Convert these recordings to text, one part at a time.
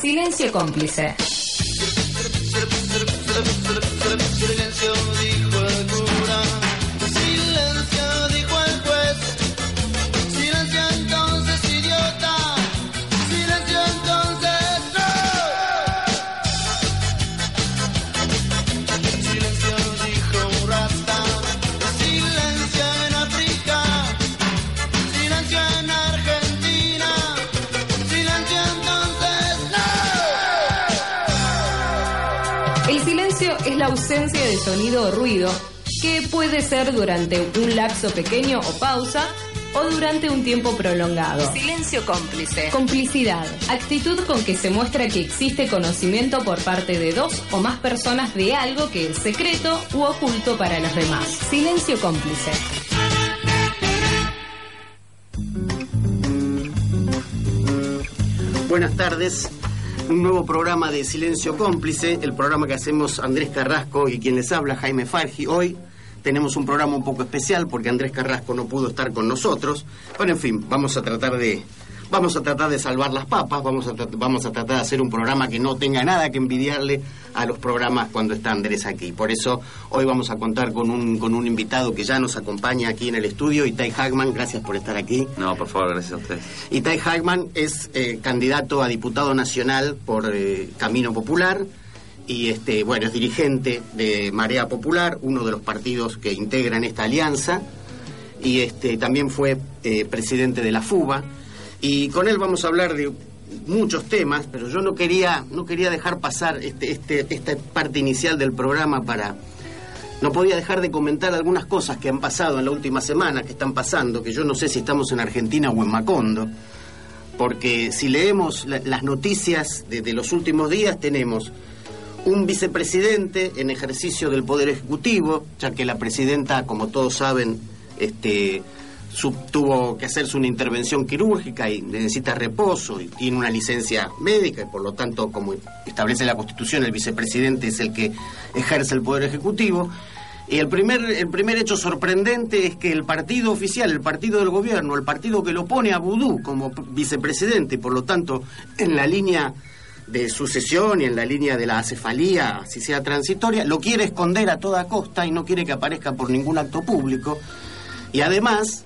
Silencio cómplice. Ausencia de sonido o ruido, que puede ser durante un lapso pequeño o pausa, o durante un tiempo prolongado. Silencio cómplice. Complicidad, actitud con que se muestra que existe conocimiento por parte de dos o más personas de algo que es secreto u oculto para los demás. Silencio cómplice. Buenas tardes. Un nuevo programa de Silencio Cómplice, el programa que hacemos Andrés Carrasco y quien les habla, Jaime Fargi. Hoy tenemos un programa un poco especial porque Andrés Carrasco no pudo estar con nosotros. Pero en fin, vamos a tratar de vamos a tratar de salvar las papas, vamos a vamos a tratar de hacer un programa que no tenga nada que envidiarle a los programas cuando está Andrés aquí. Por eso hoy vamos a contar con un con un invitado que ya nos acompaña aquí en el estudio, Itai Hagman, gracias por estar aquí. No, por favor, gracias a ustedes. Itai Hagman es eh, candidato a diputado nacional por eh, Camino Popular y este bueno es dirigente de Marea Popular, uno de los partidos que integran esta alianza y este también fue eh, presidente de la FUBA y con él vamos a hablar de muchos temas, pero yo no quería no quería dejar pasar este, este esta parte inicial del programa para no podía dejar de comentar algunas cosas que han pasado en la última semana, que están pasando, que yo no sé si estamos en Argentina o en Macondo, porque si leemos la- las noticias de, de los últimos días tenemos un vicepresidente en ejercicio del Poder Ejecutivo, ya que la presidenta, como todos saben, este, tuvo que hacerse una intervención quirúrgica y necesita reposo y tiene una licencia médica y por lo tanto, como establece la Constitución, el vicepresidente es el que ejerce el Poder Ejecutivo. Y el primer, el primer hecho sorprendente es que el partido oficial, el partido del gobierno, el partido que lo pone a Vudú como vicepresidente y por lo tanto en la línea de sucesión y en la línea de la acefalía, si sea transitoria, lo quiere esconder a toda costa y no quiere que aparezca por ningún acto público. Y además,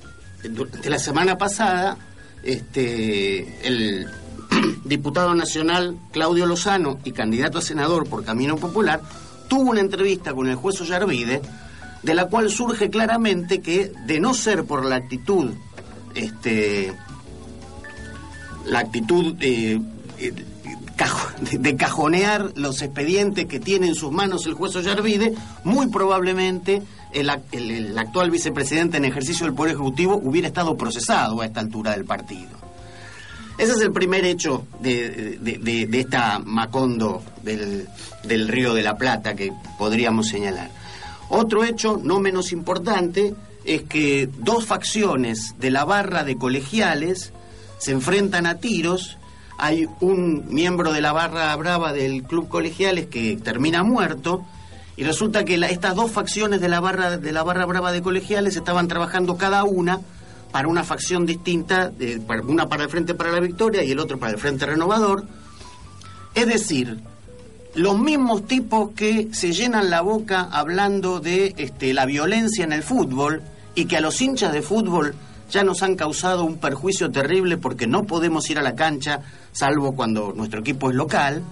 durante la semana pasada, este, el diputado nacional Claudio Lozano y candidato a senador por Camino Popular tuvo una entrevista con el juez Ollarvide, de la cual surge claramente que, de no ser por la actitud, este, la actitud eh, eh, de cajonear los expedientes que tiene en sus manos el juez Ollarvide, muy probablemente el, el- el actual vicepresidente en ejercicio del Poder Ejecutivo hubiera estado procesado a esta altura del partido. Ese es el primer hecho de, de- de- de esta Macondo del, del Río de la Plata que podríamos señalar. Otro hecho, no menos importante, es que dos facciones de la barra de colegiales se enfrentan a tiros. Hay un miembro de la barra brava del club colegiales que termina muerto. Y resulta que estas dos facciones de la barra de la barra brava de colegiales estaban trabajando cada una para una facción distinta, una para el Frente para la Victoria y el otro para el Frente Renovador. Es decir, los mismos tipos que se llenan la boca hablando de este, la violencia en el fútbol y que a los hinchas de fútbol ya nos han causado un perjuicio terrible porque no podemos ir a la cancha salvo cuando nuestro equipo es local,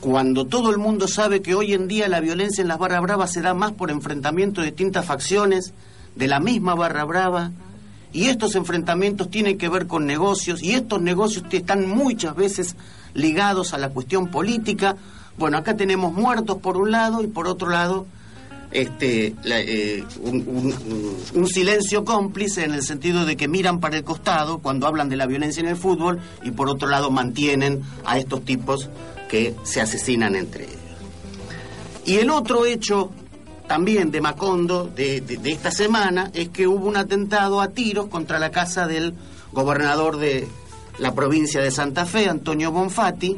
cuando todo el mundo sabe que hoy en día la violencia en las barras bravas se da más por enfrentamiento de distintas facciones de la misma barra brava, y estos enfrentamientos tienen que ver con negocios, y estos negocios están muchas veces ligados a la cuestión política. Bueno, acá tenemos muertos por un lado y por otro lado este, eh, un- un silencio cómplice en el sentido de que miran para el costado cuando hablan de la violencia en el fútbol y por otro lado mantienen a estos tipos que se asesinan entre ellos. Y el otro hecho también de Macondo de, esta semana es que hubo un atentado a tiros contra la casa del gobernador de la provincia de Santa Fe, Antonio Bonfatti,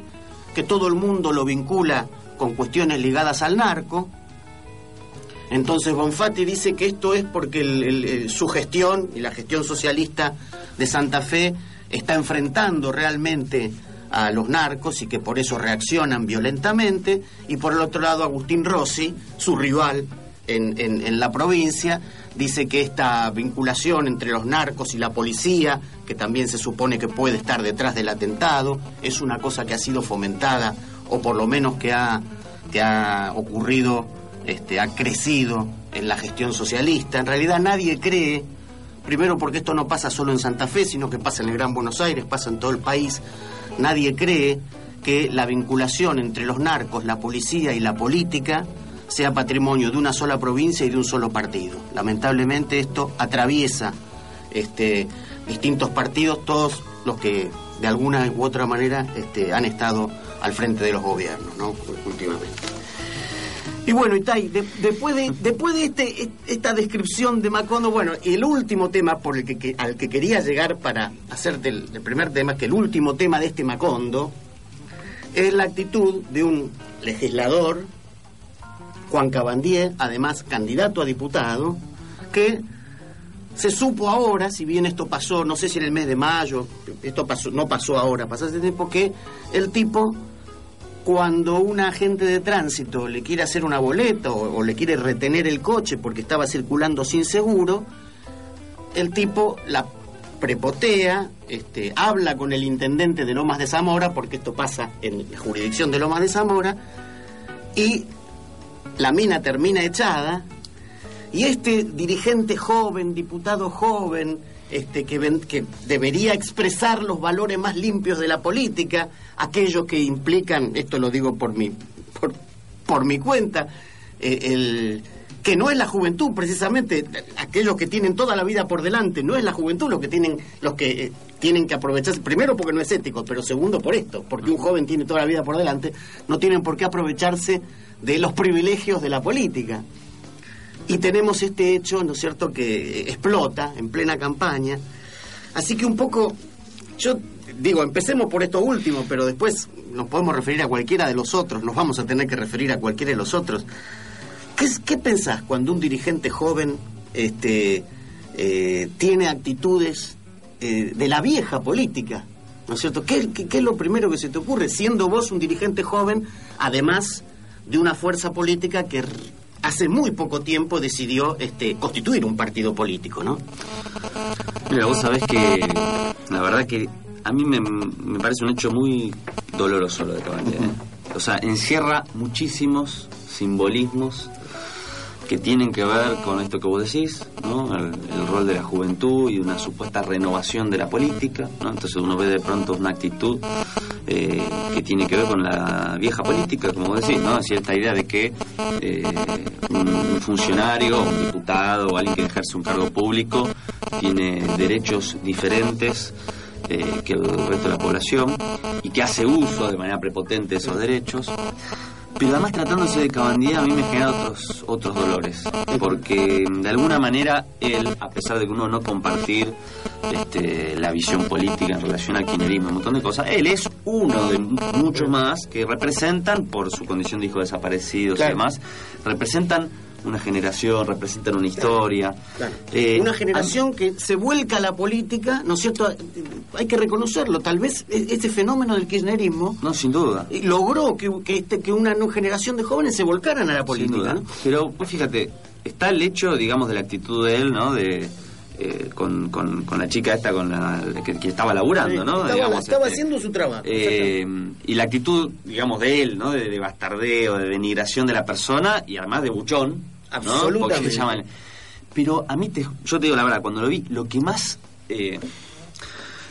que todo el mundo lo vincula con cuestiones ligadas al narco. Entonces Bonfatti dice que esto es porque el- su gestión y la gestión socialista de Santa Fe está enfrentando realmente a los narcos y que por eso reaccionan violentamente. Y por el otro lado Agustín Rossi, su rival en, en- la provincia, dice que esta vinculación entre los narcos y la policía, que también se supone que puede estar detrás del atentado, es una cosa que ha sido fomentada o por lo menos que ha, que ha ocurrido este, ha crecido en la gestión socialista. En realidad nadie cree, primero porque esto no pasa solo en Santa Fe, sino que pasa en el Gran Buenos Aires, pasa en todo el país, nadie cree que la vinculación entre los narcos, la policía y la política sea patrimonio de una sola provincia y de un solo partido. Lamentablemente esto atraviesa este, distintos partidos, todos los que de alguna u otra manera este, han estado al frente de los gobiernos ¿no? últimamente. Y bueno, Itay, de- después de, después de este, esta descripción de Macondo, bueno, el último tema por el que, al que quería llegar para hacerte el, primer tema, que el último tema de este Macondo, es la actitud de un legislador, Juan Cabandier, además candidato a diputado, que se supo ahora, si bien esto pasó, no sé si en el mes de mayo, esto no pasó ahora, pasó hace tiempo, que el tipo cuando un agente de tránsito le quiere hacer una boleta o, le quiere retener el coche porque estaba circulando sin seguro, el tipo la prepotea, este, habla con el intendente de Lomas de Zamora, porque esto pasa en la jurisdicción de Lomas de Zamora, y la mina termina echada, y este dirigente joven, diputado joven, este, que, ven- que debería expresar los valores más limpios de la política, aquellos que implican, esto lo digo por mi, por, por mi cuenta, eh, el, que no es la juventud precisamente, aquellos que tienen toda la vida por delante, no es la juventud los que tienen, los que eh, tienen que aprovecharse, primero porque no es ético, pero segundo por esto, porque un joven tiene toda la vida por delante, no tienen por qué aprovecharse de los privilegios de la política. Y tenemos este hecho, ¿no es cierto?, que explota en plena campaña. Así que un poco, yo digo, empecemos por esto último, pero después nos podemos referir a cualquiera de los otros, nos vamos a tener que referir a cualquiera de los otros. ¿Qué, qué pensás cuando un dirigente joven este, eh, tiene actitudes eh, de la vieja política? ¿No es cierto? ¿Qué, es lo primero que se te ocurre? Siendo vos un dirigente joven, además de una fuerza política que hace muy poco tiempo decidió este, constituir un partido político, ¿no? Mira, vos sabés que la verdad que a mí me, me parece un hecho muy doloroso lo de. ¿eh? O sea, encierra muchísimos simbolismos que tienen que ver con esto que vos decís, ¿no? El, el rol de la juventud y una supuesta renovación de la política, ¿no? Entonces uno ve de pronto una actitud eh, que tiene que ver con la vieja política, como vos decís, ¿no? Esta idea de que eh, un, un funcionario, un diputado o alguien que ejerce un cargo público tiene derechos diferentes eh, que el resto de la población y que hace uso de manera prepotente de esos derechos. Pero además tratándose de Cabandier a mí me genera otros, otros dolores, porque de alguna manera él, a pesar de que uno no compartir este, la visión política en relación al kirchnerismo, un montón de cosas, él es uno de muchos más que representan, por su condición de hijo desaparecido Claro. y demás, representan una generación, representan una historia. Eh, Una generación que se vuelca a la política, ¿no es cierto? Hay que reconocerlo. Tal vez e- este fenómeno del kirchnerismo No, sin duda. eh, logró que, que, este- que una generación de jóvenes se volcaran a la Sin política. duda. ¿no? Pero pues fíjate, está el hecho, digamos, de la actitud de él, ¿no? De eh, con, con, con la chica esta con la que, que estaba laburando, ¿no? Estaba, Digamos, estaba este, haciendo su trabajo. eh, y la actitud, digamos, de él, ¿no? De, de bastardeo, de denigración de la persona y además de buchón. Absolutamente. Llaman- Pero a mí, te, yo te digo la verdad, cuando lo vi, lo que más eh,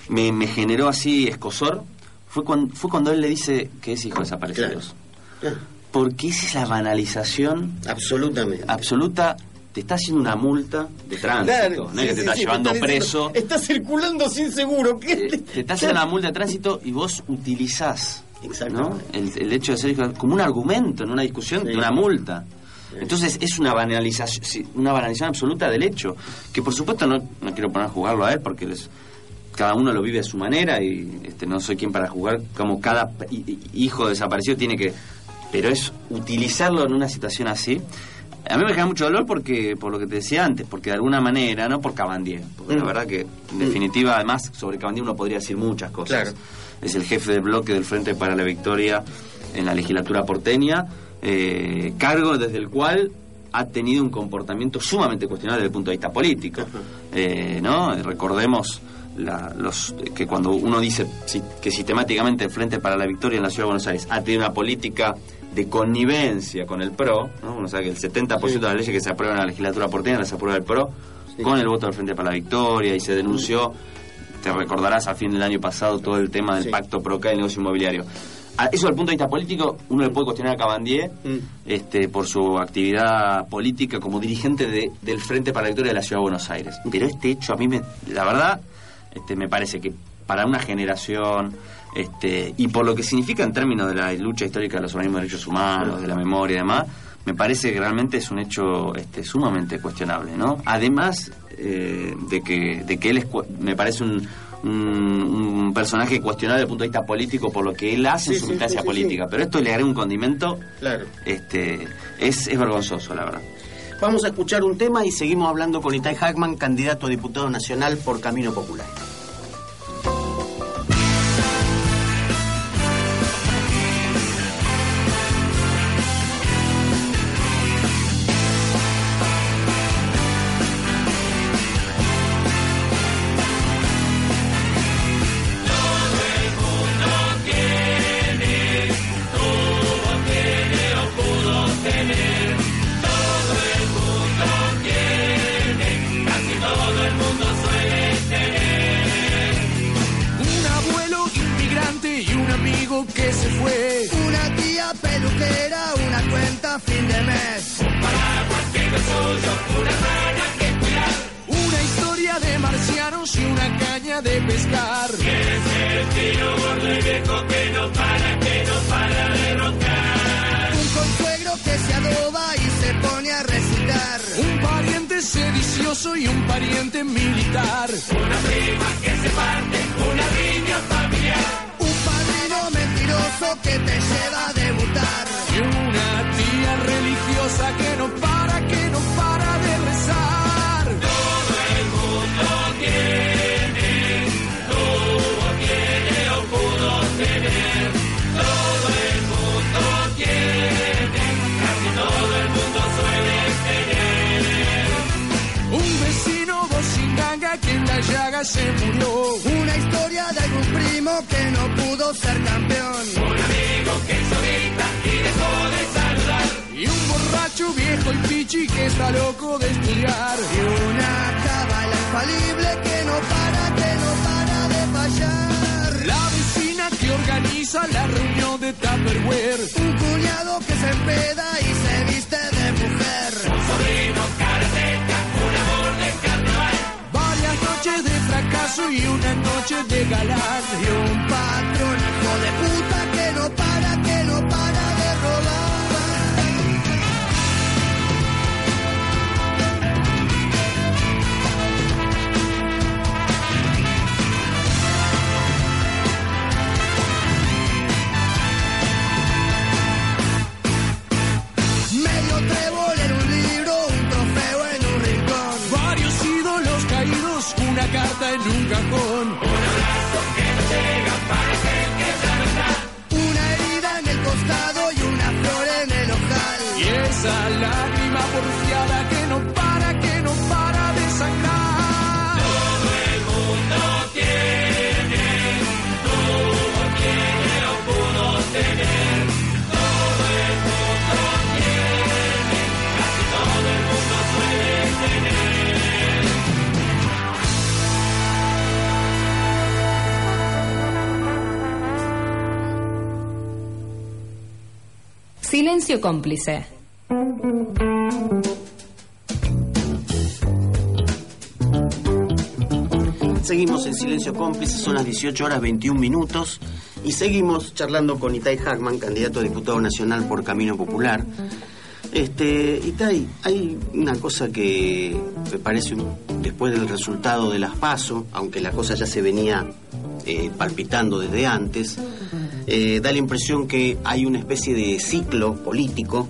me, me generó así escosor fue cuando, fue cuando él le dice que es hijo de desaparecidos. Claro. porque esa es la banalización Absolutamente. absoluta. Te está haciendo una multa de tránsito, Claro, no es sí, que te sí, está sí, llevando está diciendo, preso. Está circulando sin seguro. ¿Qué? Eh, te está haciendo una multa de tránsito y vos utilizás ¿no? El, el hecho de ser hijo- como un argumento en una discusión de una multa. Entonces es una banalización, una banalización absoluta del hecho, que por supuesto no, no quiero poner a jugarlo a él porque les- cada uno lo vive a su manera y este, no soy quien para jugar como cada hi- hi- hijo desaparecido tiene que... Pero es utilizarlo en una situación así. A mí me genera mucho dolor porque por lo que te decía antes, porque de alguna manera, no por Cabandier, porque la Mm. verdad que en definitiva además sobre Cabandier uno podría decir muchas cosas Claro. es el jefe del bloque del Frente para la Victoria en la legislatura porteña, eh, cargo desde el cual ha tenido un comportamiento sumamente cuestionable desde el punto de vista político. Eh, ¿no? Recordemos la- los, que cuando uno dice si- que sistemáticamente el Frente para la Victoria en la Ciudad de Buenos Aires ha tenido una política de connivencia con el PRO, ¿no? uno sabe que el 70% de las leyes que se aprueban en la legislatura porteña las aprueba el PRO, con el voto del Frente para la Victoria y se denunció te recordarás a fin del año pasado todo el tema del Sí. pacto PROCA y el negocio inmobiliario. Eso el punto de vista político, uno le puede cuestionar a Cabandier Mm. este, por su actividad política como dirigente de- del Frente para la Victoria de la Ciudad de Buenos Aires. Pero este hecho a mí, me, la verdad, este, me parece que para una generación este, y por lo que significa en términos de la lucha histórica de los organismos de derechos humanos, de la memoria y demás, me parece que realmente es un hecho este, sumamente cuestionable, ¿no? Además eh, de que de que él es, me parece un, un, un personaje cuestionable desde el punto de vista político por lo que él hace en su militancia política, pero esto le agrega un condimento Claro. este es, es vergonzoso, la verdad. Vamos a escuchar un tema y seguimos hablando con Itai Hackman, candidato a diputado nacional por Camino Popular. Que no pudo ser campeón. Y un borracho viejo y pichi que está loco de estudiar. Y una cábala infalible que no para, que no para de fallar. La vecina que organiza la reunión de Tupperware. Un cuñado que se empeda y se viste de mujer. Varias fracaso y una noche de galán. Y un patrón de puta que no para, que no para de robar. Medio trébol carta en un cajón. Un abrazo que no llega parece que es la verdad. Una herida en el costado y una flor en el ojal. Y esa lágrima porfiada que no para, que no para de sangrar. Todo el mundo tiene, tuvo quien no pudo tener. Todo el mundo tiene, casi todo el mundo suele tener. Silencio cómplice. Seguimos en Silencio Cómplice, son las 18 horas 21 minutos y seguimos charlando con Itai Hackman, candidato a diputado nacional por Camino Popular. Este, Itai, hay una cosa que me parece, después del resultado de las PASO, aunque la cosa ya se venía eh, palpitando desde antes, eh, da la impresión que hay una especie de ciclo político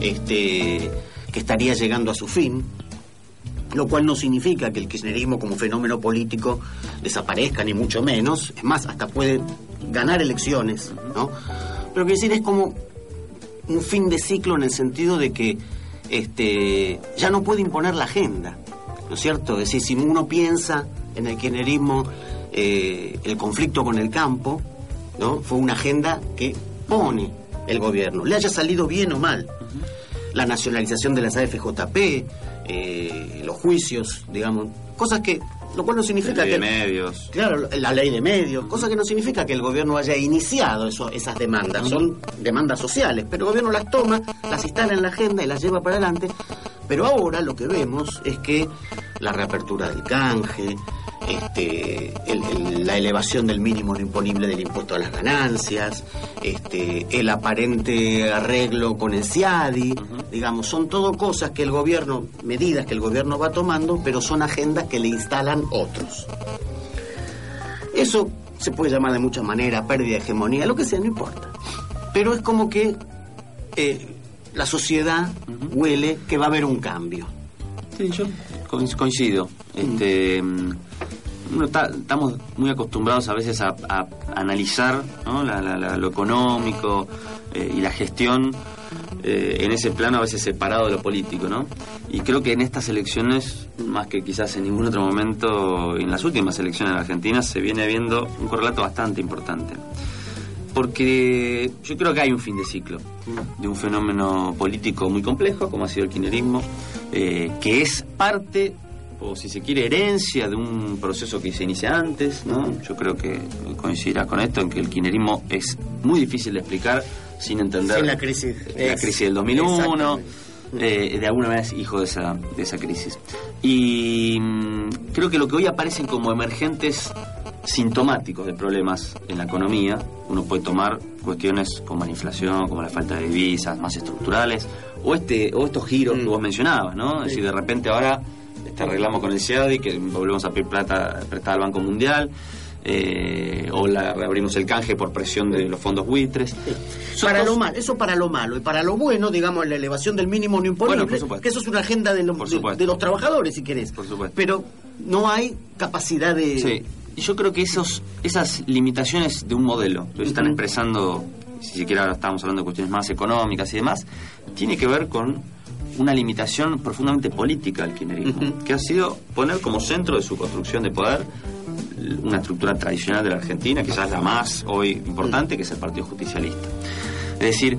este, que estaría llegando a su fin, lo cual no significa que el kirchnerismo como fenómeno político desaparezca, ni mucho menos, es más, hasta puede ganar elecciones, ¿no? Pero quiero decir, es como un fin de ciclo en el sentido de que este, ya no puede imponer la agenda, ¿no es cierto? Es decir, si uno piensa en el kirchnerismo, eh, el conflicto con el campo, ¿no? Fue una agenda que pone el gobierno, le haya salido bien o mal. La nacionalización de las AFJP, eh, los juicios, digamos, cosas que, lo cual no significa Ley que... de medios. Claro, la ley de medios, cosa que no significa que el gobierno haya iniciado eso, esas demandas, son demandas sociales, pero el gobierno las toma, las instala en la agenda y las lleva para adelante, pero ahora lo que vemos es que la reapertura del canje, este, el- el- la elevación del mínimo no imponible del impuesto a las ganancias, este, el aparente arreglo con el CIADI, digamos, son todo cosas que el gobierno, medidas que el gobierno va tomando, pero son agendas que le instalan otros. Eso se puede llamar de muchas maneras, pérdida de hegemonía, lo que sea, no importa. Pero es como que eh, la sociedad huele que va a haber un cambio. Sí, yo coinc- coincido. Este, mm, uno está- estamos muy acostumbrados a veces a, analizar. La- la- la- lo económico eh, y la gestión eh, en ese plano a veces separado de lo político, ¿no? Y creo que en estas elecciones, más que quizás en ningún otro momento, en las últimas elecciones en Argentina, se viene viendo un correlato bastante importante. Porque yo creo que hay un fin de ciclo de un fenómeno político muy complejo, como ha sido el kirchnerismo, eh, que es parte, o si se quiere, herencia de un proceso que se inicia antes. ¿no? Yo creo que coincidirás con esto, en que el kirchnerismo es muy difícil de explicar sin entender Sin la crisis. la Es- crisis del 2001. Exactamente. eh, de alguna manera es hijo de esa, de esa crisis. Y mm, creo que lo que hoy aparecen como emergentes sintomáticos de problemas en la economía, uno puede tomar cuestiones como la inflación, como la falta de divisas más estructurales, o este o estos giros que vos mencionabas, ¿no? Es decir, de repente ahora este arreglamos con el CIADI, que volvemos a pedir plata prestada al Banco Mundial, eh, o la reabrimos el canje por presión de los fondos buitres. Para lo malo, eso para lo malo. Y para lo bueno, digamos, la elevación del mínimo no imponible, Bueno, por que eso es una agenda de, los- Por de- los trabajadores, si querés. Por supuesto. Pero no hay capacidad de... Sí, yo creo que esos, esas limitaciones de un modelo, lo están expresando, si siquiera ahora estamos hablando de cuestiones más económicas y demás, tiene que ver con una limitación profundamente política del kirchnerismo, que ha sido poner como centro de su construcción de poder una estructura tradicional de la Argentina, quizás la más hoy importante, que es el Partido Justicialista. Es decir,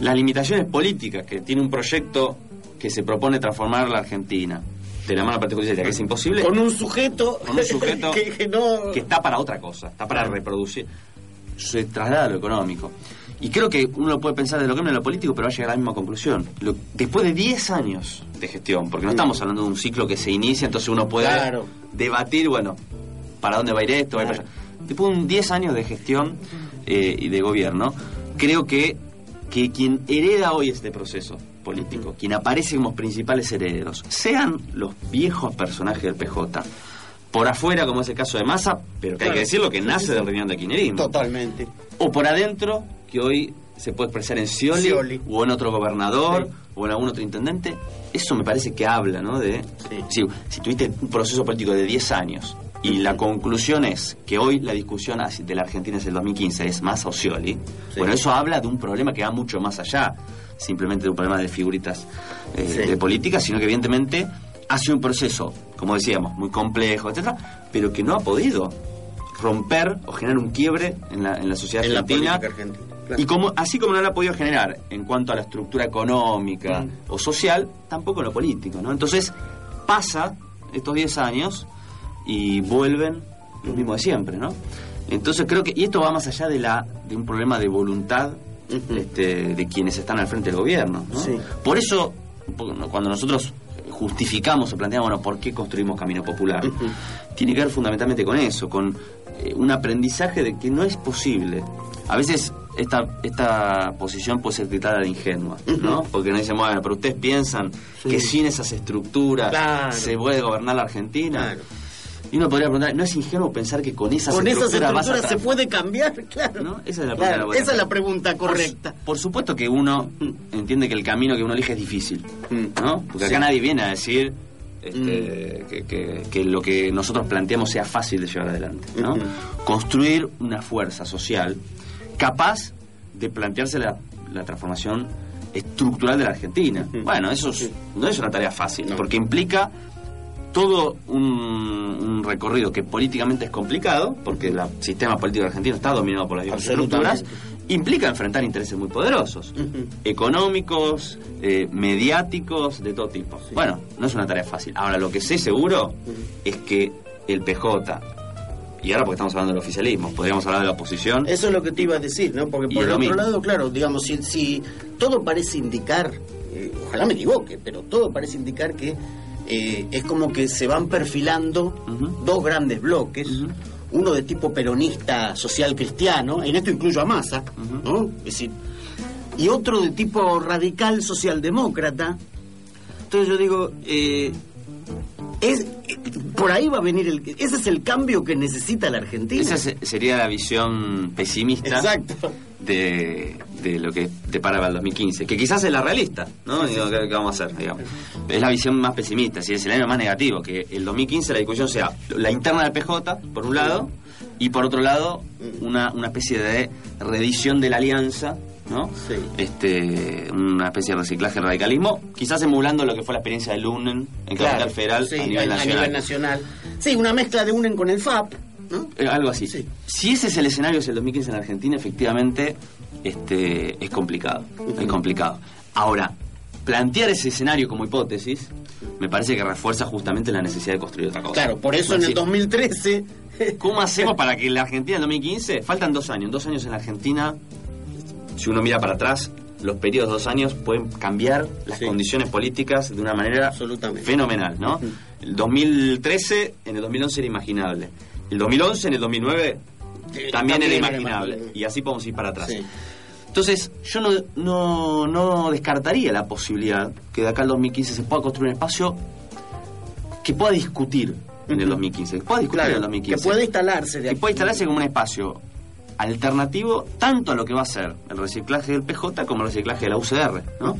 las limitaciones políticas que tiene un proyecto que se propone transformar la Argentina de la mano del Partido Justicialista, que es imposible, Con un sujeto, Con un sujeto que, que no... que está para otra cosa, está para reproducir. Se traslada a lo económico. Y creo que uno puede pensar de lo económico y lo político, pero va a llegar a la misma conclusión. Lo- después de 10 años de gestión, porque no estamos hablando de un ciclo que se inicia, entonces uno puede Claro. debatir, bueno, ¿para dónde va a ir esto? va a ir para allá. Después de un 10 años de gestión eh, y de gobierno, creo que, que quien hereda hoy este proceso político, quien aparece como principales herederos, sean los viejos personajes del PJ, por afuera, como es el caso de Massa, pero que hay que decirlo que nace del reunión de kirchnerismo. Totalmente. O por adentro, que hoy se puede expresar en Scioli, Scioli. o en otro gobernador, Sí. o en algún otro intendente. Eso me parece que habla, ¿no? De, Sí. si, si tuviste un proceso político de 10 años y la conclusión es que hoy la discusión de la Argentina es el 2015 es más Scioli, bueno, eso habla de un problema que va mucho más allá simplemente de un problema de figuritas eh, Sí. de política, sino que evidentemente hace un proceso, como decíamos, muy complejo, etcétera, pero que no ha podido romper o generar un quiebre en la, en la sociedad En argentina, claro. Y como, así como no lo ha podido generar en cuanto a la estructura económica Mm. o social, tampoco en lo político, ¿no? Entonces, pasa estos 10 años y vuelven lo mismo de siempre, ¿no? Entonces creo que, y esto va más allá de la de un problema de voluntad este, de quienes están al frente del gobierno. ¿no? Sí. Por eso, cuando nosotros justificamos o planteamos, bueno, ¿por qué construimos Camino Popular? Tiene que ver fundamentalmente con eso, con eh, un aprendizaje de que no es posible. A veces esta, esta posición puede ser gritada de ingenua, ¿no? Porque nos dicen, bueno, pero ustedes piensan que sin esas estructuras Claro. se puede gobernar la Argentina. Claro. Y uno podría preguntar, ¿no es ingenuo pensar que con esas Con esas estructuras vas a estructuras se puede cambiar, claro. ¿No? Esa es la pregunta esa es la pregunta correcta. Por, supuesto que uno entiende que el camino que uno elige es difícil, Mm. ¿no? Porque acá Sí. nadie viene a decir este, que, que- que lo que nosotros planteamos sea fácil de llevar adelante, ¿no? Construir una fuerza social capaz de plantearse la, la transformación estructural de la Argentina. Bueno, eso es- no es una tarea fácil, No. porque implica todo un, un recorrido que políticamente es complicado, porque el sistema político argentino está dominado por las Absolutamente. estructuras, implica enfrentar intereses muy poderosos, económicos, eh, mediáticos, de todo tipo. Bueno, no es una tarea fácil. Ahora, lo que sé seguro es que el PJ, y ahora porque estamos hablando del oficialismo, podríamos hablar de la oposición, Eso es lo que te iba a decir, ¿no? Porque por el otro mismo. lado, claro, digamos, si, si todo parece indicar, eh, ojalá me equivoque, pero todo parece indicar que eh, es como que se van perfilando dos grandes bloques, uno de tipo peronista social cristiano, en esto incluyo a Massa. ¿no? Es decir, y otro de tipo radical socialdemócrata. Entonces yo digo, eh, es, por ahí va a venir el... Ese es el cambio que necesita la Argentina. esa se- sería la visión pesimista Exacto. de, de lo que depara para el 2015, que quizás es la realista, ¿no? Digo, ¿qué, qué vamos a hacer? Digamos. Es la visión más pesimista, si es el año más negativo, que el 2015 la discusión sea la interna del PJ, por un lado, y por otro lado, una, una especie de reedición de la alianza, ¿no? Sí. Este, una especie de reciclaje radicalismo, quizás emulando lo que fue la experiencia de Lunen en Claro, Capital Federal sí, a nivel nacional. nacional. Sí, una mezcla de UNEN con el FAP, ¿no? Eh, algo así. Sí. Si ese es el escenario es el 2015 en Argentina, efectivamente este, es complicado. Es complicado. Ahora, plantear ese escenario como hipótesis me parece que refuerza justamente la necesidad de construir otra cosa. Claro, por eso en el Sí. 2013... ¿Cómo hacemos para que la Argentina en 2015, faltan dos años, dos años en la Argentina, si uno mira para atrás, los periodos de dos años pueden cambiar las Sí. condiciones políticas de una manera Absolutamente. fenomenal, ¿no? El 2013 en el 2011 era imaginable. El 2011 en el 2009 Sí, también, también era era imaginable. Y así podemos ir para atrás. Sí. Entonces, yo no, no, no descartaría la posibilidad que de acá al 2015 se pueda construir un espacio que pueda discutir en el Ujú. 2015. Que pueda discutir en el Claro, 2015 que puede instalarse de que aquí. puede instalarse como un espacio alternativo tanto a lo que va a ser el reciclaje del PJ como el reciclaje de la UCR, ¿no?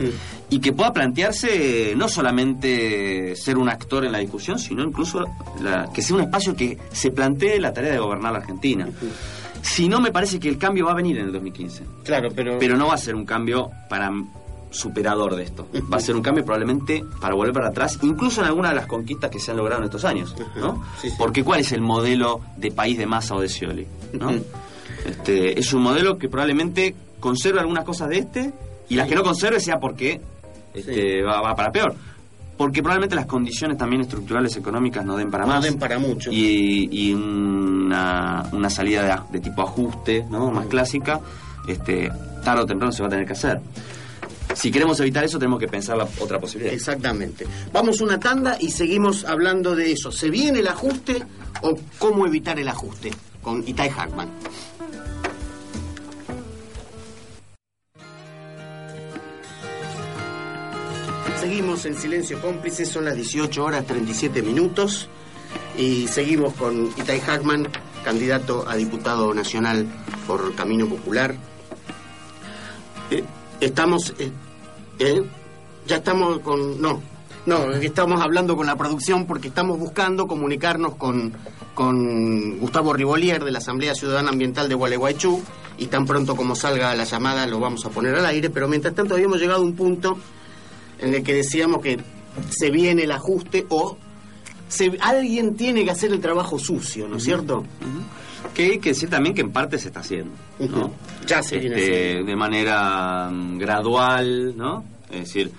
Y que pueda plantearse no solamente ser un actor en la discusión, sino incluso la- que sea un espacio que se plantee la tarea de gobernar la Argentina. Si no, me parece que el cambio va a venir en el 2015. Claro, pero... Pero no va a ser un cambio para superador de esto. Va a ser un cambio probablemente para volver para atrás, incluso en algunas de las conquistas que se han logrado en estos años, ¿no? Sí. Porque ¿cuál es el modelo de país de masa o de Scioli? ¿no? Este, es un modelo que probablemente conserve algunas cosas de este y las que no conserve sea porque este, va, va para peor. Porque probablemente las condiciones también estructurales económicas no den para No más. den para mucho. Y, y una, una salida de, de tipo ajuste, ¿no? Más clásica, este, tarde o temprano se va a tener que hacer. Si queremos evitar eso, tenemos que pensar la otra posibilidad. Exactamente. Vamos una tanda y seguimos hablando de eso. ¿Se viene el ajuste o cómo evitar el ajuste? Con Itai Hackman. Seguimos en silencio cómplice, son las 18 horas 37 minutos y seguimos con Itai Hackman, candidato a diputado nacional por Camino Popular. Eh, estamos, eh, eh, ya estamos con, no, no, estamos hablando con la producción porque estamos buscando comunicarnos con, con Gustavo Rivolier de la Asamblea Ciudadana Ambiental de Gualeguaychú y tan pronto como salga la llamada lo vamos a poner al aire, pero mientras tanto habíamos llegado a un punto en el que decíamos que se viene el ajuste o se, alguien tiene que hacer el trabajo sucio, ¿no es cierto? Que hay que decir también que en parte se está haciendo. Ya se viene Este, de manera mm, gradual, ¿no? Es decir,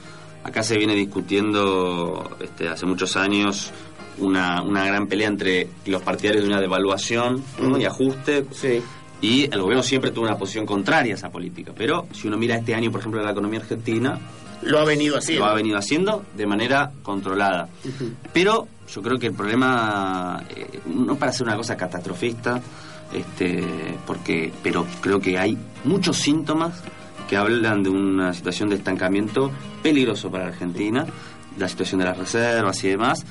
acá se viene discutiendo este, hace muchos años una, una gran pelea entre los partidarios de una devaluación y ajuste Sí. Y el gobierno siempre tuvo una posición contraria a esa política. Pero si uno mira este año, por ejemplo, la economía argentina, Lo ha venido haciendo. lo ha venido haciendo de manera controlada. Pero yo creo que el problema, eh, no para ser una cosa catastrofista, este, porque, pero creo que hay muchos síntomas que hablan de una situación de estancamiento peligroso para la Argentina, la situación de las reservas y demás,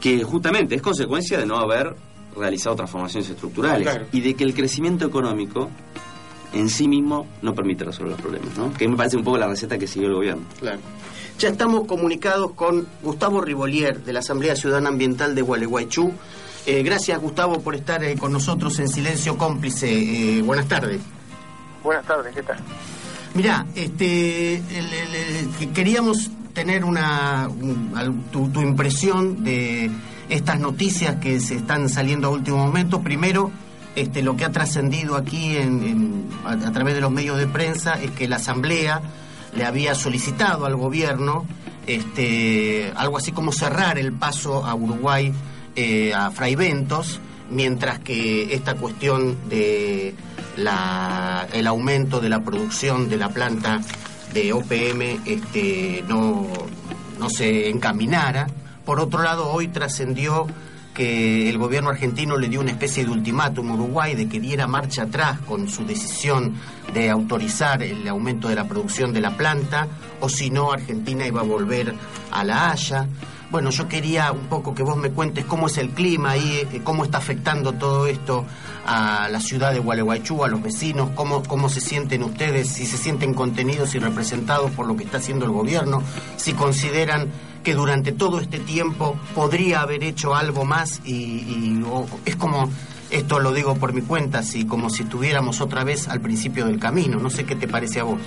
que justamente es consecuencia de no haber realizado transformaciones estructurales Claro. y de que el crecimiento económico en sí mismo no permite resolver los problemas, ¿no? Que me parece un poco la receta que siguió el gobierno. Claro. Ya estamos comunicados con Gustavo Rivolier de la Asamblea Ciudadana Ambiental de Gualeguaychú. Eh, gracias, Gustavo, por estar eh, con nosotros en Silencio Cómplice. Eh, buenas tardes. Buenas tardes, ¿qué tal? Mirá, este, el- el- el- que queríamos tener una un- al- tu, tu impresión de estas noticias que se están saliendo a último momento. Primero, este, lo que ha trascendido aquí a, través de los medios de prensa es que la Asamblea le había solicitado al gobierno este, algo así como cerrar el paso a Uruguay eh, a Fraiventos, mientras que esta cuestión de aumento de la producción de la planta de OPM este, no, no se encaminara. Por otro lado, hoy trascendió que el gobierno argentino le dio una especie de ultimátum a Uruguay de que diera marcha atrás con su decisión de autorizar el aumento de la producción de la planta, o si no, Argentina iba a volver a La Haya. Bueno, yo quería un poco que vos me cuentes cómo es el clima ahí, eh, cómo está afectando todo esto a la ciudad de Gualeguaychú, a los vecinos, cómo, cómo se sienten ustedes, si se sienten contenidos y representados por lo que está haciendo el gobierno, si consideran que durante todo este tiempo podría haber hecho algo más y, y- o- es como, esto lo digo por mi cuenta, si, como si estuviéramos otra vez al principio del camino. No sé qué te parece a vos.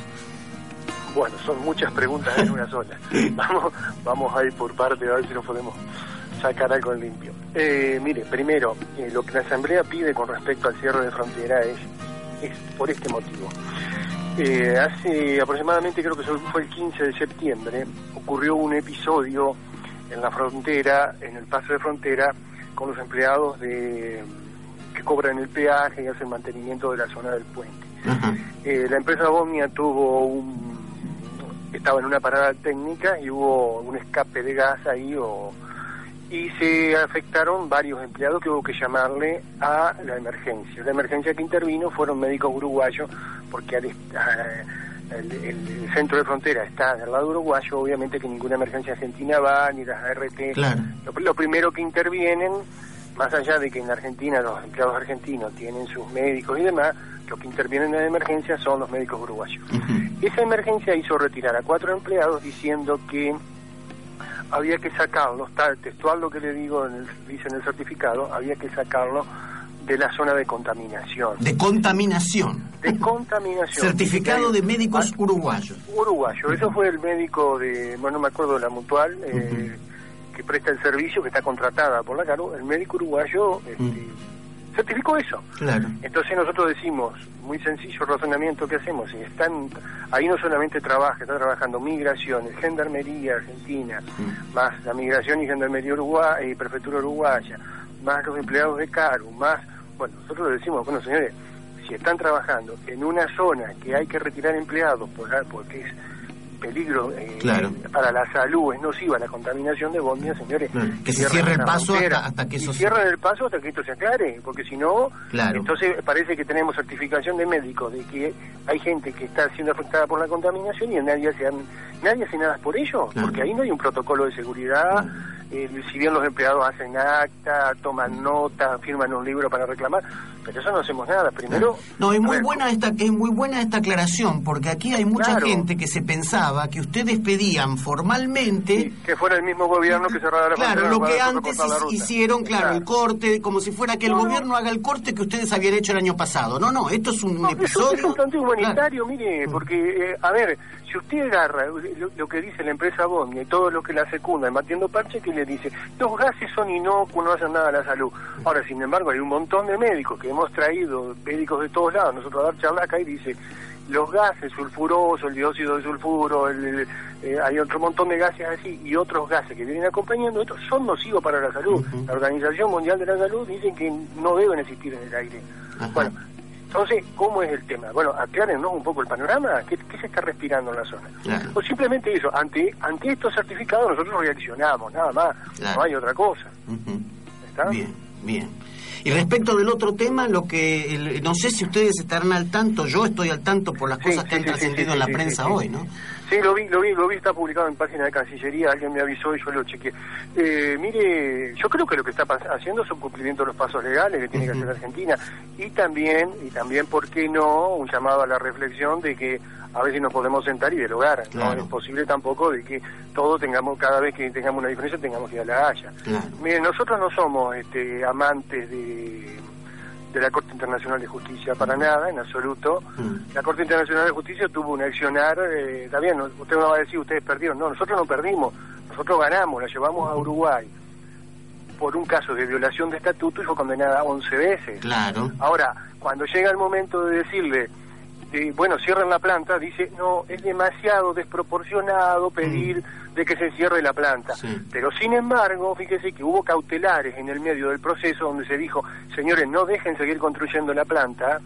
Bueno, son muchas preguntas en una sola. Vamos, vamos a ir por parte a ver si nos podemos sacar algo en limpio. Eh, mire, primero, eh, lo que la Asamblea pide con respecto al cierre de frontera es, es por este motivo. Eh, hace aproximadamente, creo que fue el 15 de septiembre, ocurrió un episodio en la frontera, en el paso de frontera, con los empleados de que cobran el peaje y hacen mantenimiento de la zona del puente. Eh, la empresa Bomnia tuvo un estaba en una parada técnica y hubo un escape de gas ahí o y se afectaron varios empleados que hubo que llamarle a la emergencia. La emergencia que intervino fueron médicos uruguayos porque al a- el, el centro de frontera está del lado uruguayo, obviamente que ninguna emergencia argentina va, ni las ART. Claro. Lo, lo primero que intervienen, más allá de que en Argentina los empleados argentinos tienen sus médicos y demás, los que intervienen en la emergencia son los médicos uruguayos. Esa emergencia hizo retirar a cuatro empleados diciendo que había que sacarlo, está textual lo que le digo, en el- dice en el certificado, había que sacarlo de la zona de contaminación. De contaminación. De contaminación. Certificado de médicos Ah, uruguayos. uruguayo. Eso fue el médico de, bueno, no me acuerdo de la mutual, eh, que presta el servicio, que está contratada por la CARU. El médico uruguayo este, certificó eso. Claro. Entonces nosotros decimos, muy sencillo el razonamiento que hacemos, están, ahí no solamente trabaja, está trabajando migraciones, gendarmería argentina, más la migración y gendarmería uruguaya y prefectura uruguaya, más los empleados de CARU, más, bueno, nosotros decimos, bueno señores, si están trabajando en una zona que hay que retirar empleados por, porque es peligro eh, Claro. para la salud, es nociva la contaminación de bombias, señores. Claro, que se cierre el paso hasta- hasta que eso se- cierren el paso hasta que esto se aclare, porque si no, Claro. entonces parece que tenemos certificación de médicos de que hay gente que está siendo afectada por la contaminación y nadie hace, nadie hace nada por ello, porque ahí no hay un protocolo de seguridad. eh, si bien los empleados hacen acta, toman nota, firman un libro para reclamar, pero eso no hacemos nada. Primero, No, es muy ver, buena esta es muy buena esta aclaración porque aquí hay mucha Claro. gente que se pensaba que ustedes pedían formalmente que fuera el mismo gobierno que cerrara la Claro, frontera lo que antes hicieron, claro, el corte, como si fuera que el No, no. gobierno haga el corte que ustedes habían hecho el año pasado. No, no, esto es un No, un, es episodio. un humanitario, Claro. mire, porque, eh, a ver, si usted agarra lo, lo que dice la empresa Bomnia y todo lo que la secunda, Matiendo Parche, que le dice, los gases son inocuos, no hacen nada a la salud. Ahora, sin embargo, hay un montón de médicos que hemos traído, médicos de todos lados, nosotros a dar charla acá y dice, los gases sulfurosos, el dióxido de sulfuro, el, el- eh, hay otro montón de gases así y otros gases que vienen acompañando, estos son nocivos para la salud. La Organización Mundial de la Salud dice que no deben existir en el aire. Ajá. Bueno, Entonces, ¿cómo es el tema? Bueno, aclárenos un poco el panorama, ¿qué, qué se está respirando en la zona? Claro. O simplemente eso, ante ante estos certificados nosotros reaccionamos, nada más, Claro. no hay otra cosa. Bien, bien. Y respecto del otro tema, lo que el- no sé si ustedes estarán al tanto, yo estoy al tanto por las Sí, cosas que sí, han sí, trascendido en la prensa hoy, ¿no? Sí, lo vi, lo vi, lo vi, está publicado en página de Cancillería, alguien me avisó y yo lo chequeé. Eh, mire, yo creo que lo que está haciendo es un cumplimiento de los pasos legales que tiene que hacer Argentina y también, y también, ¿por qué no?, un llamado a la reflexión de que a veces nos podemos sentar y dialogar. Claro. No es posible tampoco de que todos tengamos, cada vez que tengamos una diferencia, tengamos que ir a la Haya. Claro. Miren, nosotros no somos este, amantes de, de la Corte Internacional de Justicia, para nada, en absoluto. Mm. La Corte Internacional de Justicia tuvo un accionar, eh, está bien, no- usted me va a decir, ustedes perdieron. No, nosotros no perdimos, nosotros ganamos, la llevamos a Uruguay por un caso de violación de estatuto y fue condenada 11 veces. Claro. Ahora, cuando llega el momento de decirle, de, bueno, cierren la planta, dice, no, es demasiado desproporcionado pedir de que se cierre la planta. Sí. Pero sin embargo, fíjese que hubo cautelares en el medio del proceso donde se dijo, señores, no dejen seguir construyendo la planta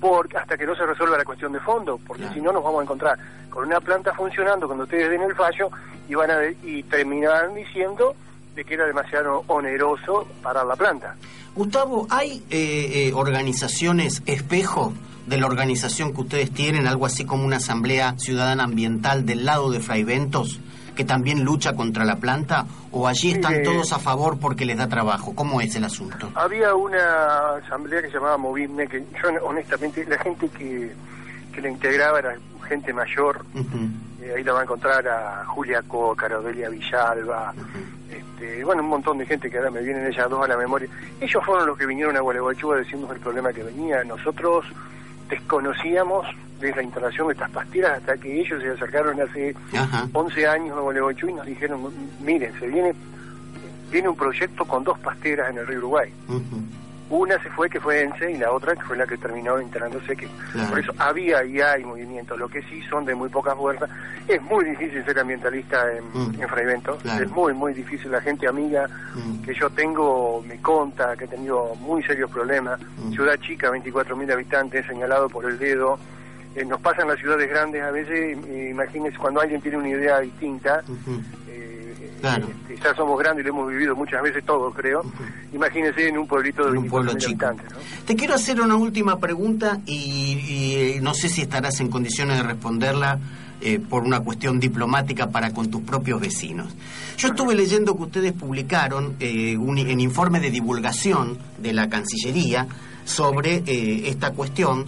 porque hasta que no se resuelva la cuestión de fondo, porque Claro. si no nos vamos a encontrar con una planta funcionando cuando ustedes den el fallo y van a de- y terminarán diciendo de que era demasiado oneroso parar la planta. Gustavo, ¿hay eh, eh, organizaciones espejo de la organización que ustedes tienen, algo así como una asamblea ciudadana ambiental del lado de Fray Ventos, que también lucha contra la planta? ¿O allí están Mire- todos a favor porque les da trabajo? ¿Cómo es el asunto? Había una asamblea que se llamaba Movime, que yo honestamente, la gente que, que la integraba era gente mayor. Eh, ahí la va a encontrar a Julia Coca, a Odelia Villalba, este, bueno, un montón de gente que ahora me vienen ellas dos a la memoria. Ellos fueron los que vinieron a Gualeguaychú a decirnos el problema que venía. Nosotros desconocíamos desde la instalación de estas pasteras hasta que ellos se acercaron hace Ajá. 11 años a Gualeguaychú y nos dijeron, miren, se viene, viene un proyecto con dos pasteras en el río Uruguay. Una se fue, que fue ENSE, y la otra que fue la que terminó instalándose, que Claro. por eso había y hay movimientos, lo que sí son de muy poca fuerza. Es muy difícil ser ambientalista en, Mm. en Fraivento, Claro. es muy, muy difícil. La gente amiga Mm. que yo tengo me conta que he tenido muy serios problemas. Mm. Ciudad chica, 24.000 habitantes, señalado por el dedo. Eh, nos pasan las ciudades grandes a veces, eh, imagínense cuando alguien tiene una idea distinta, eh, Claro. ya somos grandes y lo hemos vivido muchas veces todos, creo. Imagínense en un pueblito de En un pueblo 24.000 chico. habitantes. ¿no? Te quiero hacer una última pregunta y, y no sé si estarás en condiciones de responderla eh, por una cuestión diplomática para con tus propios vecinos. Yo estuve leyendo que ustedes publicaron eh, un en informe de divulgación de la Cancillería sobre eh, esta cuestión,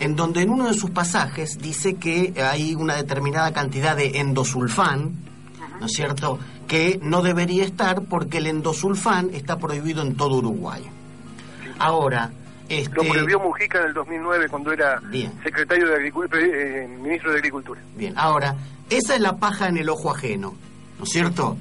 en donde en uno de sus pasajes dice que hay una determinada cantidad de endosulfán, ¿no es cierto?, que no debería estar porque el endosulfán está prohibido en todo Uruguay. Ahora, este, Lo prohibió Mujica en el 2009 cuando era Bien. secretario de Agricultura, ministro de Agricultura. Bien, ahora, esa es la paja en el ojo ajeno, ¿no es cierto?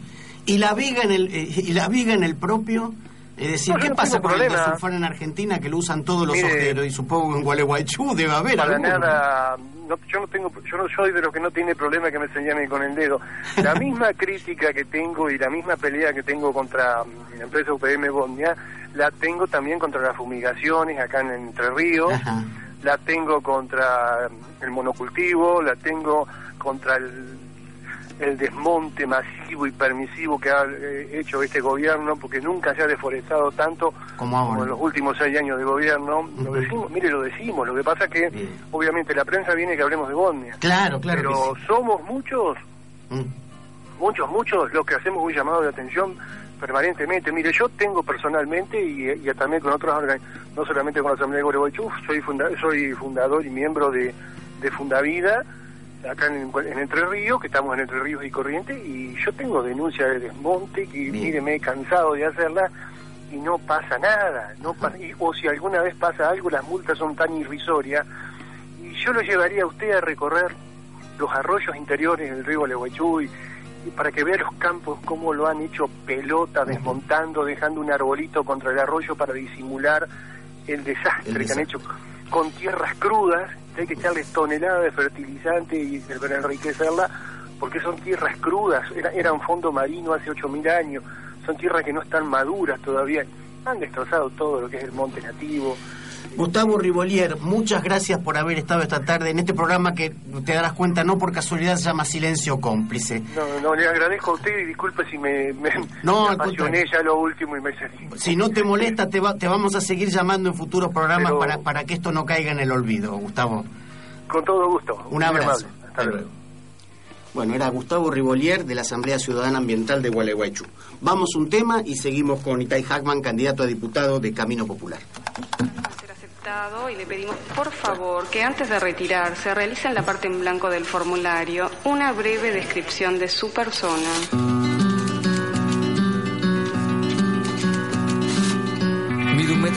Y la viga en el, eh, y la viga en el propio, es decir, No, ¿qué no pasa con el problema. endosulfán en Argentina que lo usan todos los Mire, ojeros? Y supongo que en Gualeguaychú debe haber Para alguno. nada, no, yo no tengo, yo no soy de los que no tiene problema que me señalen con el dedo. La misma crítica que tengo y la misma pelea que tengo contra mm, la empresa UPM Bosnia, la tengo también contra las fumigaciones acá en Entre Ríos, Ajá. la tengo contra mm, el monocultivo, la tengo contra el, el desmonte masivo y permisivo que ha eh, hecho este gobierno, porque nunca se ha deforestado tanto Como ahora. en los últimos seis años de gobierno. Lo decimos, mire, lo decimos. Lo que pasa que, Bien. obviamente, la prensa viene que hablemos de Bosnia. Claro, claro pero que somos muchos. Mm. muchos, muchos los que hacemos un llamado de atención permanentemente. Mire, yo tengo personalmente y, y también con otros órganos, no solamente con la Asamblea de Gualeguaychú, soy, funda- soy fundador y miembro de, de Fundavida, acá en, en Entre Ríos, que estamos en Entre Ríos y Corrientes, y yo tengo denuncia de desmonte, que mire, me he cansado de hacerla y no pasa nada, no pasa, y- o si alguna vez pasa algo, las multas son tan irrisorias, y yo lo llevaría a usted a recorrer los arroyos interiores del río Gualeguaychú y, y para que vea los campos cómo lo han hecho pelota, desmontando, dejando un arbolito contra el arroyo para disimular el desastre, El que han hecho con tierras crudas, que hay que echarles toneladas de fertilizante y para enriquecerla, porque son tierras crudas, era, eran fondo marino hace 8.000 años, son tierras que no están maduras todavía, han destrozado todo lo que es el monte nativo, Gustavo Rivolier, muchas gracias por haber estado esta tarde en este programa que te darás cuenta, no por casualidad se llama Silencio Cómplice. No, no, le agradezco a usted y disculpe si me, me, No, me apasioné ya lo último y me salí. Si no te molesta, te, va- te vamos a seguir llamando en futuros programas Pero- para, para que esto no caiga en el olvido, Gustavo. Con todo gusto. Un abrazo. Hasta Hasta luego. luego. Bueno, era Gustavo Rivolier de la Asamblea Ciudadana Ambiental de Gualeguaychú. Vamos un tema y seguimos con Itai Hackman, candidato a diputado de Camino Popular. Y le pedimos por favor que antes de retirarse realice en la parte en blanco del formulario una breve descripción de su persona.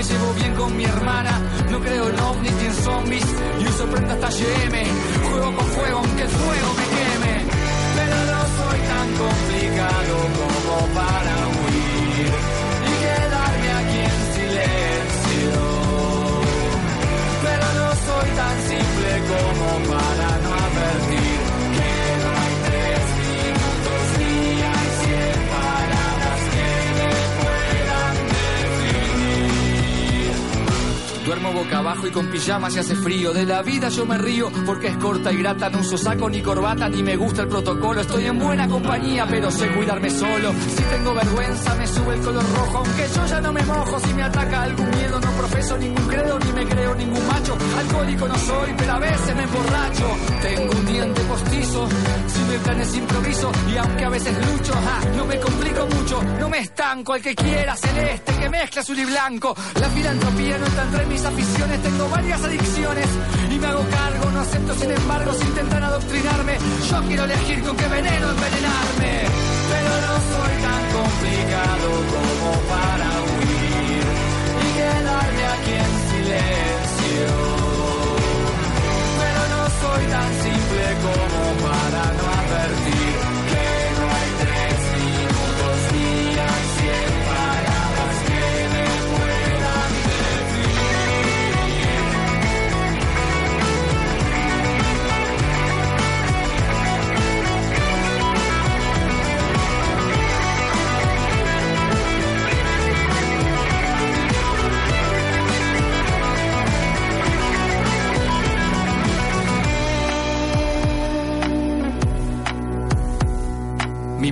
me llevo bien con mi hermana. No creo en ovnis ni en zombies y uso prenda hasta GM. Juego con fuego aunque el fuego me queme. Pero no soy tan complicado como para huir y quedarme aquí en silencio. Pero no soy tan simple como para no advertir Duermo boca abajo y con pijama se hace frío. De la vida yo me río porque es corta y grata. No uso saco ni corbata ni me gusta el protocolo. Estoy en buena compañía, pero sé cuidarme solo. Si tengo vergüenza, me sube el color rojo. Aunque yo ya no me mojo. Si me ataca algún miedo, no profeso ningún credo ni me creo ningún macho. Alcohólico no soy, pero a veces me emborracho. Tengo planes improviso y aunque a veces lucho, no me complico mucho. No me estanco al que quiera celeste que mezcla azul y blanco. La filantropía no está entre mis aficiones. Tengo varias adicciones y me hago cargo. No acepto, sin embargo, si intentan adoctrinarme. Yo quiero elegir con qué veneno envenenarme. Pero no soy tan complicado como para huir y quedarme aquí en silencio. Pero no soy tan simple como para no advertir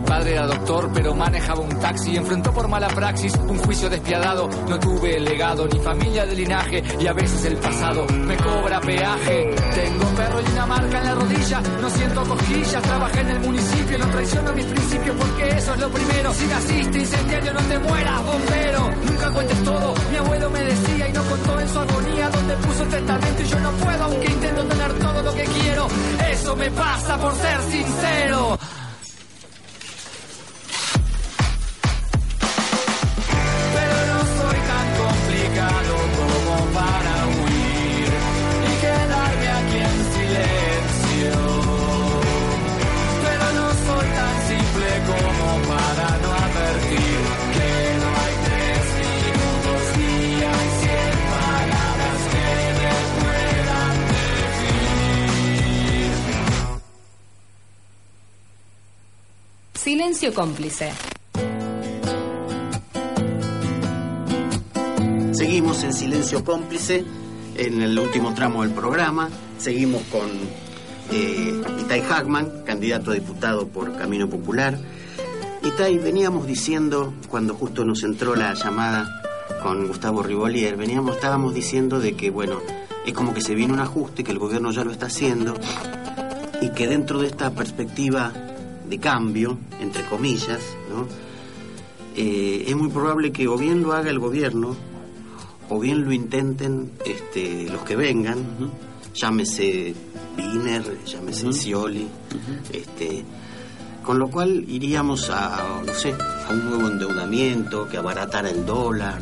padre era doctor, pero manejaba un taxi. Enfrentó por mala praxis un juicio despiadado. No tuve legado ni familia de linaje. Y a veces el pasado me cobra peaje. Tengo perro y una marca en la rodilla. No siento cosquillas. Trabajé en el municipio. No traiciono mis principios porque eso es lo primero. Si naciste incendiario, no te mueras, bombero. Nunca cuentes todo. Mi abuelo me decía y no contó en su agonía. Donde puso el testamento y yo no puedo, aunque intento tener todo lo que quiero. Eso me pasa por ser Cómplice. Seguimos en Silencio Cómplice, en el último tramo del programa. Seguimos con eh, Itai Hackman, candidato a diputado por Camino Popular. Itai, veníamos diciendo, cuando justo nos entró la llamada con Gustavo Rivolier, veníamos, estábamos diciendo de que, bueno, es como que se viene un ajuste, que el gobierno ya lo está haciendo, y que dentro de esta perspectiva de cambio, entre comillas, ¿no? Eh, es muy probable que o bien lo haga el gobierno o bien lo intenten este, los que vengan, llámese Wiener, llámese Scioli, este, con lo cual iríamos a, no sé, a un nuevo endeudamiento que abaratara el dólar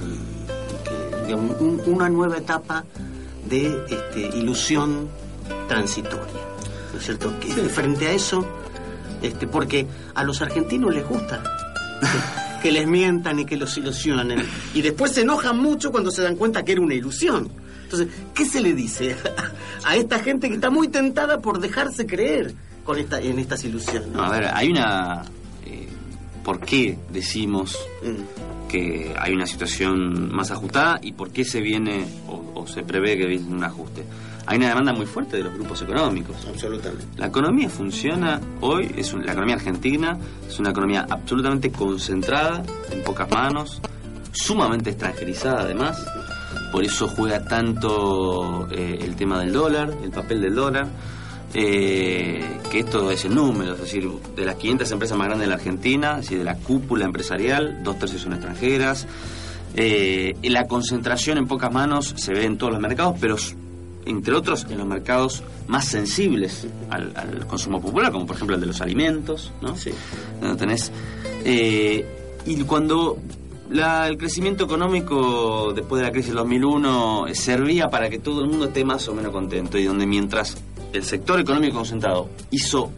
que digamos, un- una nueva etapa de este, ilusión transitoria. ¿No es cierto? Que frente a eso, este, porque a los argentinos les gusta que, que les mientan y que los ilusionen. Y después se enojan mucho cuando se dan cuenta que era una ilusión. Entonces, ¿qué se le dice a esta gente que está muy tentada por dejarse creer con esta, en estas ilusiones? No, a ver, hay una... eh, ¿Por qué decimos Mm. Que hay una situación más ajustada y por qué se viene o, o se prevé que viene un ajuste? Hay una demanda muy fuerte de los grupos económicos. Absolutamente. La economía funciona hoy, es un- la economía argentina es una economía absolutamente concentrada en pocas manos, sumamente extranjerizada además, por eso juega tanto eh, el tema del dólar, el papel del dólar, eh, que esto es el número, es decir, de las 500 empresas más grandes de la Argentina, es decir, de la cúpula empresarial, dos tercios son extranjeras. Eh, la concentración en pocas manos se ve en todos los mercados, pero entre otros en los mercados más sensibles al, al consumo popular, como por ejemplo el de los alimentos, ¿no? Sí. Donde tenés, eh, y cuando la- el crecimiento económico después de la crisis del 2001 servía para que todo el mundo esté más o menos contento y donde mientras el sector económico concentrado hizo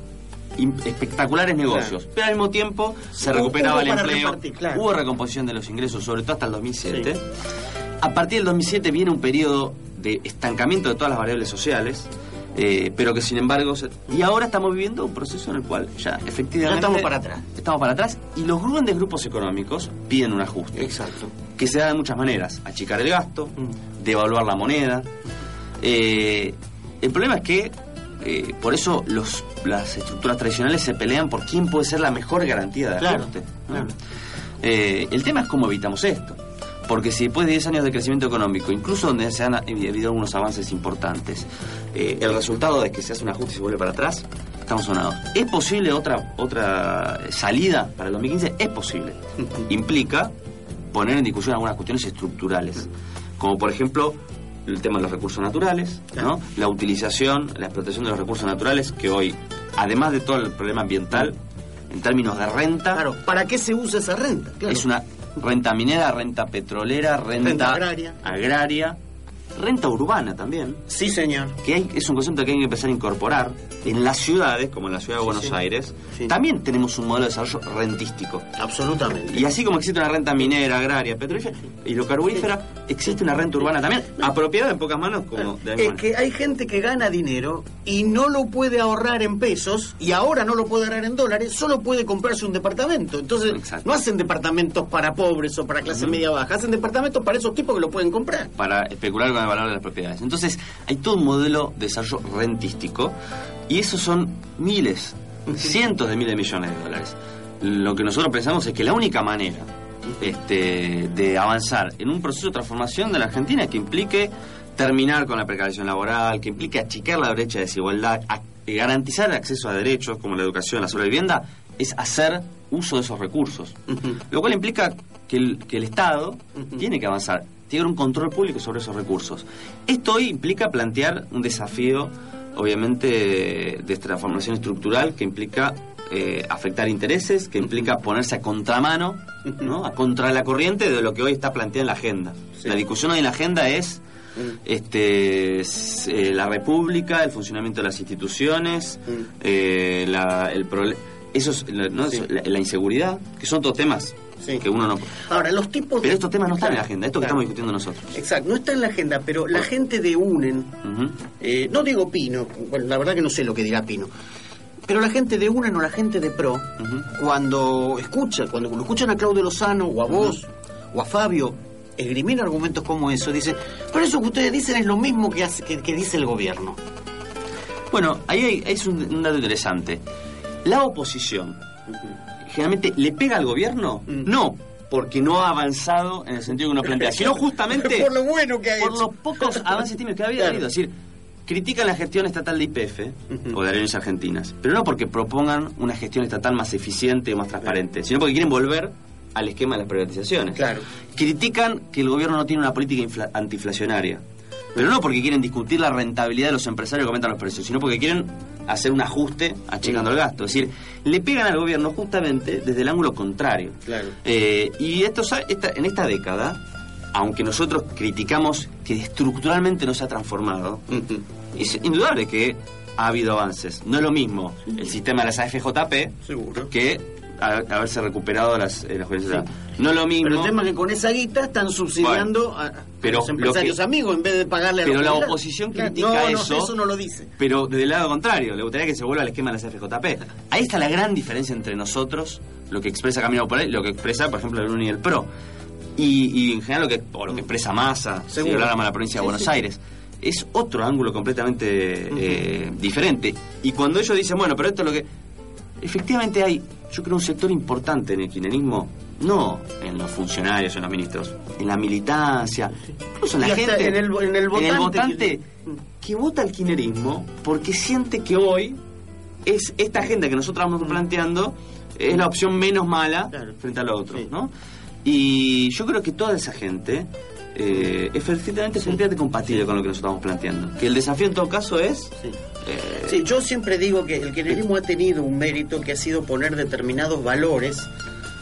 espectaculares negocios, pero al mismo tiempo se recuperaba el empleo, repartir, claro. hubo recomposición de los ingresos, sobre todo hasta el 2007. A partir del 2007 viene un periodo de estancamiento de todas las variables sociales, eh, pero que sin embargo... se- y ahora estamos viviendo un proceso en el cual ya efectivamente... Ya estamos para atrás. Estamos para atrás y los grandes grupos económicos piden un ajuste. Exacto. Que se da de muchas maneras. Achicar el gasto, Mm. devaluar la moneda. Eh, el problema es que eh, por eso los, las estructuras tradicionales se pelean por quién puede ser la mejor garantía de Claro. ¿no? claro. Eh, el tema es cómo evitamos esto. Porque si después de 10 años de crecimiento económico, incluso donde se han habido algunos avances importantes, eh, el resultado es que se hace un ajuste y se vuelve para atrás, estamos sonados. ¿Es posible otra, otra salida para el 2015? Es posible. Implica poner en discusión algunas cuestiones estructurales, como por ejemplo el tema de los recursos naturales, ¿no? la utilización, la explotación de los recursos naturales, que hoy, además de todo el problema ambiental, en términos de renta, Claro, ¿para qué se usa esa renta? Claro. es una renta minera, renta petrolera, renta, Renta agraria. agraria, renta urbana también, Sí, señor. que hay- es un concepto que hay que empezar a incorporar en las ciudades, como en la ciudad de Sí, Buenos sí. Aires. Sí. También tenemos un modelo de desarrollo rentístico. Absolutamente. Y así como existe una renta minera, agraria, petrolífera, hidrocarburífera, existe una renta urbana también, apropiada en pocas manos como de la misma Es manera. que hay gente que gana dinero y no lo puede ahorrar en pesos y ahora no lo puede ahorrar en dólares, solo puede comprarse un departamento. Entonces, Exacto. no hacen departamentos para pobres o para clase media baja, hacen departamentos para esos tipos que lo pueden comprar. para especular con el valor de las propiedades. Entonces, hay todo un modelo de desarrollo rentístico y esos son miles, cientos de miles de millones de dólares. Lo que nosotros pensamos es que la única manera este, de avanzar en un proceso de transformación de la Argentina que implique terminar con la precarización laboral, que implique achicar la brecha de desigualdad, a- garantizar el acceso a derechos como la educación, la sobrevivienda, es hacer uso de esos recursos. Lo cual implica que el, que el Estado tiene que avanzar, tiene un control público sobre esos recursos. Esto hoy implica plantear un desafío, obviamente, de, transformación estructural que implica eh, afectar intereses, que implica ponerse a contramano, ¿no? a contra la corriente de lo que hoy está planteado en la agenda. La discusión hoy en la agenda es este s- eh, la república, el funcionamiento de las instituciones, eh, la, el la, ¿no? Sí. la, la inseguridad, que son todos temas Sí. que uno no... Ahora, los tipos... Pero estos temas no están en la agenda, esto que estamos discutiendo nosotros. Exacto, no está en la agenda, pero la gente de UNEN, eh, no digo Pino, bueno, la verdad que no sé lo que dirá Pino, pero la gente de UNEN o la gente de PRO, cuando escucha, cuando escuchan a Claudio Lozano o a vos o a Fabio esgrimir argumentos como eso, dice, pero eso que ustedes dicen es lo mismo que, hace, que, que dice el gobierno. Bueno, ahí hay, es un, un dato interesante. La oposición generalmente le pega al gobierno, no porque no ha avanzado en el sentido que uno plantea, sino justamente Por lo bueno que ha por hecho. los pocos avances tímidos que había Claro. habido. Es decir, critican la gestión estatal de IPF o de Aerolíneas Argentinas, pero no porque propongan una gestión estatal más eficiente o más transparente, sino porque quieren volver al esquema de las privatizaciones. Claro. Critican que el gobierno no tiene una política infla- antiinflacionaria, pero no porque quieren discutir la rentabilidad de los empresarios que aumentan los precios, sino porque quieren hacer un ajuste achicando el gasto. Es decir, le pegan al gobierno justamente desde el ángulo contrario. Claro. Eh, y esto, esta- en esta década aunque nosotros criticamos que estructuralmente no se ha transformado, es indudable que ha habido avances. No es lo mismo el sistema de las AFJP Seguro. que haberse recuperado las, eh, las. No lo mismo. Pero el tema es que con esa guita están subsidiando a, a pero los lo empresarios que- amigos en vez de pagarle a Pero la oposición critica no, no, eso. eso no lo dice. Pero del lado contrario, le gustaría que se vuelva al esquema de las FJP. Ahí está la gran diferencia entre nosotros, lo que expresa Camino Popular y lo que expresa, por ejemplo, el UNI y el PRO. Y, y en general lo que, o lo que expresa Massa, si habláramos de la provincia de Sí, Buenos sí. Aires. Es otro ángulo completamente eh, diferente. Y cuando ellos dicen, bueno, pero esto es lo que... Efectivamente hay, yo creo, un sector importante en el kirchnerismo, no en los funcionarios en los ministros, en la militancia, incluso en la gente, en el- en el votante votante que vota el kirchnerismo porque siente que hoy es esta agenda que nosotros vamos planteando es la opción menos mala frente a lo otro, ¿no? Y yo creo que toda esa gente eh, es perfectamente, perfectamente compatible con lo que nosotros estamos planteando. Que el desafío en todo caso es... eh, Sí, yo siempre digo que el kirchnerismo ha tenido un mérito que ha sido poner determinados valores,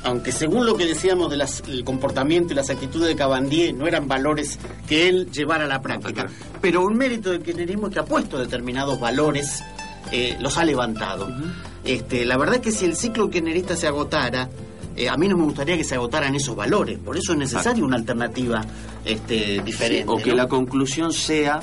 aunque según lo que decíamos del comportamiento y las actitudes de Cabandier no eran valores que él llevara a la práctica. Pero un mérito del kirchnerismo es que ha puesto determinados valores, eh, los ha levantado. este, la verdad es que si el ciclo kirchnerista se agotara, eh, a mí no me gustaría que se agotaran esos valores. Por eso es necesaria una alternativa este, diferente. o que ¿no? la conclusión sea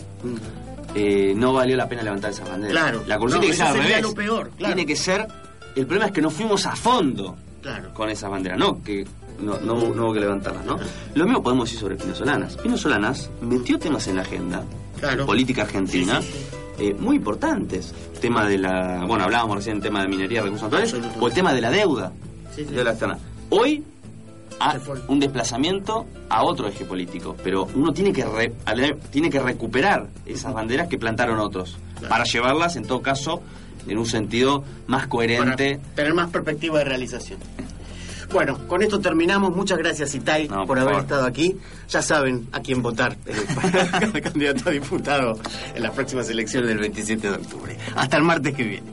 eh, no valió la pena levantar esas banderas. Claro. La conclusión No, tiene que ser sería lo peor, claro. Tiene que ser. El problema es que no fuimos a fondo Claro. con esas banderas, no que no, no, hubo- no hubo que levantarlas, ¿no? Lo mismo podemos decir sobre Pino Solanas. Pino Solanas metió temas en la agenda política argentina eh, muy importantes. Tema de la. Bueno, hablábamos recién del tema de minería recursos naturales, o el tema de la deuda. Sí, sí. deuda externa. Hoy a un desplazamiento a otro eje político, pero uno tiene que re- tiene que recuperar esas banderas que plantaron otros para llevarlas en todo caso en un sentido más coherente. Para tener más perspectiva de realización. Bueno, con esto terminamos. Muchas gracias, Itay, No, por, por haber favor. estado aquí. Ya saben a quién votar para el candidato a diputado en las próximas elecciones del 27 de octubre. Hasta el martes que viene.